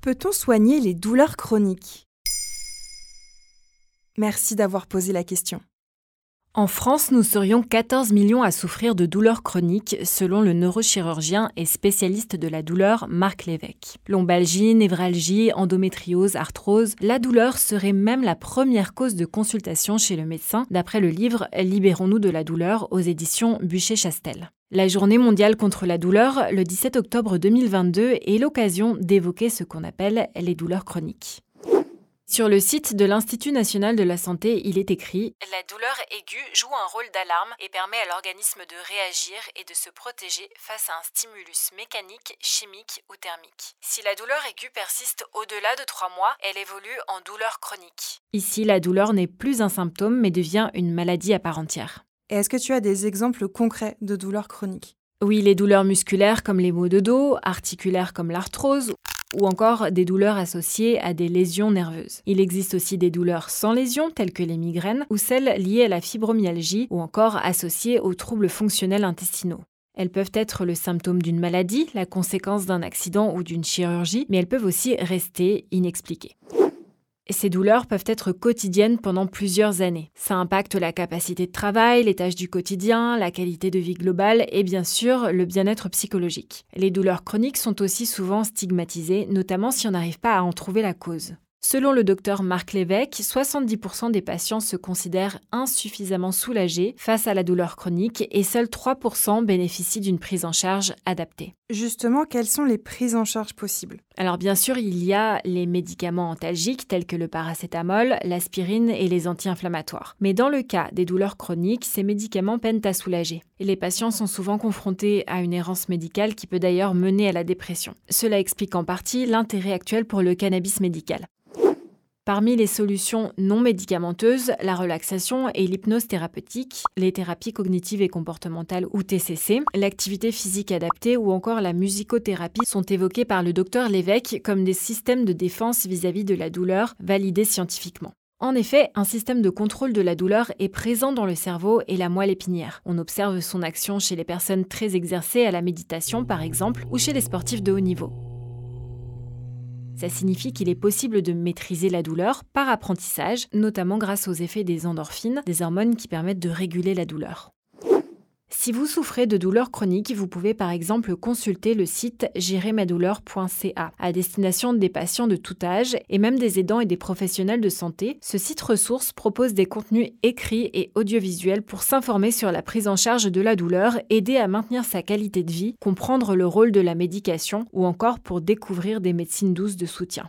peut-on soigner les douleurs chroniques? Merci d'avoir posé la question. En France, nous serions 14 millions à souffrir de douleurs chroniques, selon le neurochirurgien et spécialiste de la douleur Marc Lévesque. Lombalgie, névralgie, endométriose, arthrose, la douleur serait même la première cause de consultation chez le médecin, d'après le livre Libérons-nous de la douleur aux éditions Bûcher-Chastel. La journée mondiale contre la douleur, le 17 octobre 2022, est l'occasion d'évoquer ce qu'on appelle les douleurs chroniques. Sur le site de l'Institut national de la santé, il est écrit La douleur aiguë joue un rôle d'alarme et permet à l'organisme de réagir et de se protéger face à un stimulus mécanique, chimique ou thermique. Si la douleur aiguë persiste au-delà de 3 mois, elle évolue en douleur chronique. Ici, la douleur n'est plus un symptôme mais devient une maladie à part entière. Et est-ce que tu as des exemples concrets de douleurs chroniques? Oui, les douleurs musculaires comme les maux de dos, articulaires comme l'arthrose ou encore des douleurs associées à des lésions nerveuses. Il existe aussi des douleurs sans lésions telles que les migraines ou celles liées à la fibromyalgie ou encore associées aux troubles fonctionnels intestinaux. Elles peuvent être le symptôme d'une maladie, la conséquence d'un accident ou d'une chirurgie, mais elles peuvent aussi rester inexpliquées. Ces douleurs peuvent être quotidiennes pendant plusieurs années. Ça impacte la capacité de travail, les tâches du quotidien, la qualité de vie globale et bien sûr le bien-être psychologique. Les douleurs chroniques sont aussi souvent stigmatisées, notamment si on n'arrive pas à en trouver la cause. Selon le docteur Marc Lévesque, 70% des patients se considèrent insuffisamment soulagés face à la douleur chronique et seuls 3% bénéficient d'une prise en charge adaptée. Justement, quelles sont les prises en charge possibles? Alors bien sûr, il y a les médicaments antalgiques tels que le paracétamol, l'aspirine et les anti-inflammatoires. Mais dans le cas des douleurs chroniques, ces médicaments peinent à soulager. Et les patients sont souvent confrontés à une errance médicale qui peut d'ailleurs mener à la dépression. Cela explique en partie l'intérêt actuel pour le cannabis médical. Parmi les solutions non médicamenteuses, la relaxation et l'hypnose thérapeutique, les thérapies cognitives et comportementales ou TCC, l'activité physique adaptée ou encore la musicothérapie sont évoquées par le docteur Lévesque comme des systèmes de défense vis-à-vis de la douleur validés scientifiquement. En effet, un système de contrôle de la douleur est présent dans le cerveau et la moelle épinière. On observe son action chez les personnes très exercées à la méditation par exemple ou chez les sportifs de haut niveau. Ça signifie qu'il est possible de maîtriser la douleur par apprentissage, notamment grâce aux effets des endorphines, des hormones qui permettent de réguler la douleur. Si vous souffrez de douleurs chroniques, vous pouvez par exemple consulter le site gérermadouleur.ca à destination des patients de tout âge et même des aidants et des professionnels de santé. Ce site ressource propose des contenus écrits et audiovisuels pour s'informer sur la prise en charge de la douleur, aider à maintenir sa qualité de vie, comprendre le rôle de la médication ou encore pour découvrir des médecines douces de soutien.